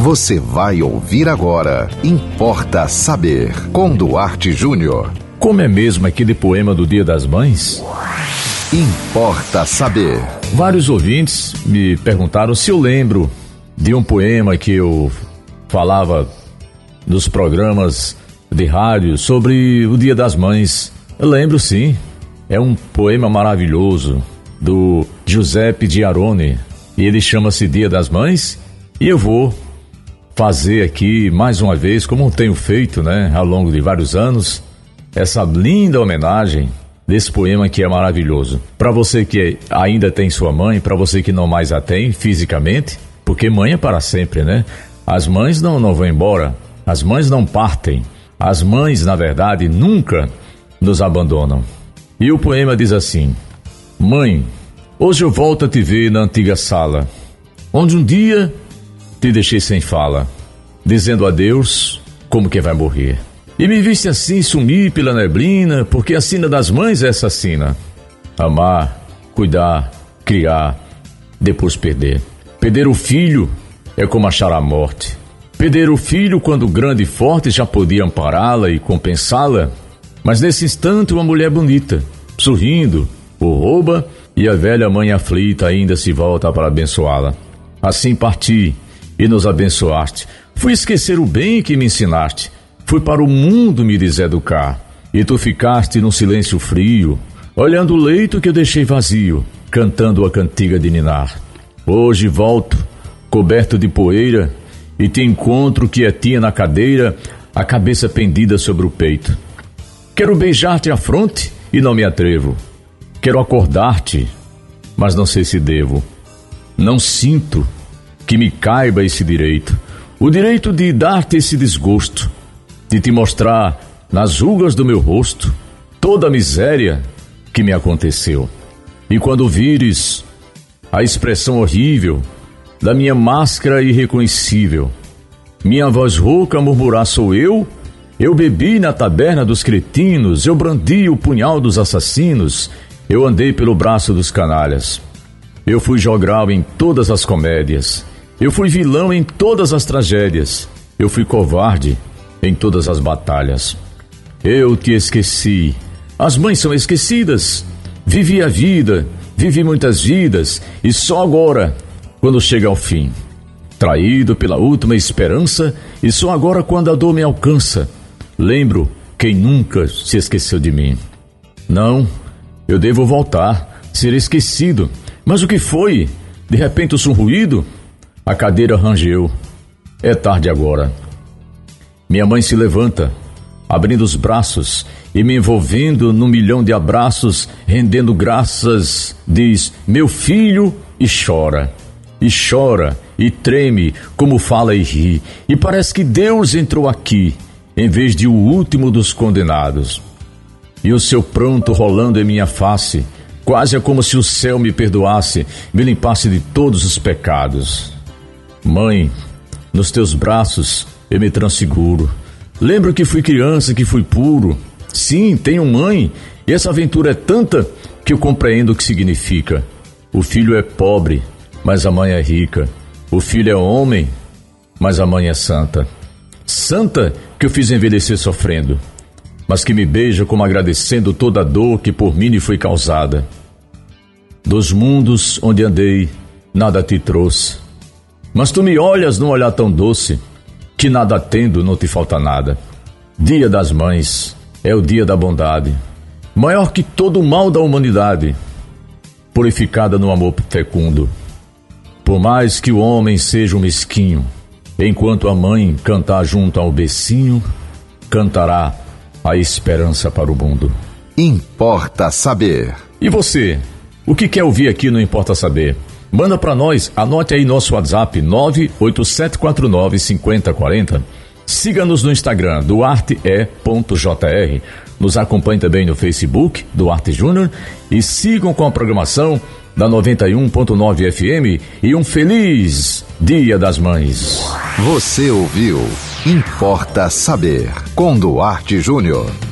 Você vai ouvir agora. Importa saber. Com Duarte Júnior. Como é mesmo aquele poema do Dia das Mães? Importa saber. Vários ouvintes me perguntaram se eu lembro de um poema que eu falava nos programas de rádio sobre o Dia das Mães. Eu lembro sim. É um poema maravilhoso do Giuseppe Diarone. E ele chama-se Dia das Mães. E eu vou fazer aqui mais uma vez, como tenho feito, né, ao longo de vários anos, essa linda homenagem desse poema que é maravilhoso. Para você que ainda tem sua mãe, para você que não mais a tem fisicamente, porque mãe é para sempre, né? As mães não, não vão embora, as mães não partem. As mães, na verdade, nunca nos abandonam. E o poema diz assim: Mãe, hoje eu volto a te ver na antiga sala, onde um dia te deixei sem fala, dizendo adeus como que vai morrer. E me viste assim sumir pela neblina, porque a sina das mães é essa sina. Amar, cuidar, criar, depois perder. Perder o filho é como achar a morte. Perder o filho quando grande e forte já podia ampará-la e compensá-la. Mas nesse instante uma mulher bonita, sorrindo, o rouba e a velha mãe aflita ainda se volta para abençoá-la. Assim parti e nos abençoaste. Fui esquecer o bem que me ensinaste. Fui para o mundo me deseducar. E tu ficaste num silêncio frio, olhando o leito que eu deixei vazio, cantando a cantiga de ninar. Hoje volto, coberto de poeira, e te encontro quietinha na cadeira, a cabeça pendida sobre o peito. Quero beijar-te a fronte e não me atrevo. Quero acordar-te, mas não sei se devo. Não sinto que me caiba esse direito. O direito de dar-te esse desgosto, de te mostrar nas rugas do meu rosto toda a miséria que me aconteceu. E quando vires a expressão horrível da minha máscara irreconhecível, minha voz rouca murmurar sou eu, eu bebi na taberna dos cretinos, eu brandi o punhal dos assassinos, eu andei pelo braço dos canalhas. Eu fui jogral em todas as comédias. Eu fui vilão em todas as tragédias. Eu fui covarde em todas as batalhas. Eu te esqueci. As mães são esquecidas. Vivi a vida, vivi muitas vidas, e só agora, quando chega ao fim. Traído pela última esperança, e só agora quando a dor me alcança, lembro quem nunca se esqueceu de mim. Não, eu devo voltar, ser esquecido. Mas o que foi? De repente o um ruído? A cadeira rangeu. É tarde agora. Minha mãe se levanta, abrindo os braços e me envolvendo num milhão de abraços, rendendo graças, diz: Meu filho, e chora. E chora, e treme, como fala e ri. E parece que Deus entrou aqui, em vez de o último dos condenados. E o seu pranto rolando em minha face, quase é como se o céu me perdoasse, me limpasse de todos os pecados. Mãe, nos teus braços eu me transfiguro. Lembro que fui criança, que fui puro. Sim, tenho mãe, e essa aventura é tanta que eu compreendo o que significa. O filho é pobre, mas a mãe é rica. O filho é homem, mas a mãe é santa. Santa que eu fiz envelhecer sofrendo, mas que me beija como agradecendo toda a dor que por mim lhe foi causada. Dos mundos onde andei, nada te trouxe mas tu me olhas num olhar tão doce, que nada tendo não te falta nada. Dia das Mães é o dia da bondade, maior que todo o mal da humanidade, purificada no amor fecundo. Por mais que o homem seja um mesquinho, enquanto a mãe cantar junto ao becinho, cantará a esperança para o mundo. Importa saber. E você? O que quer ouvir aqui no Importa Saber? Manda para nós, anote aí nosso WhatsApp 98749 5040. Siga-nos no Instagram, duarte.jr. Nos acompanhe também no Facebook, Duarte Júnior. E sigam com a programação da 91.9 FM e um feliz Dia das Mães. Você ouviu Importa Saber com Duarte Júnior.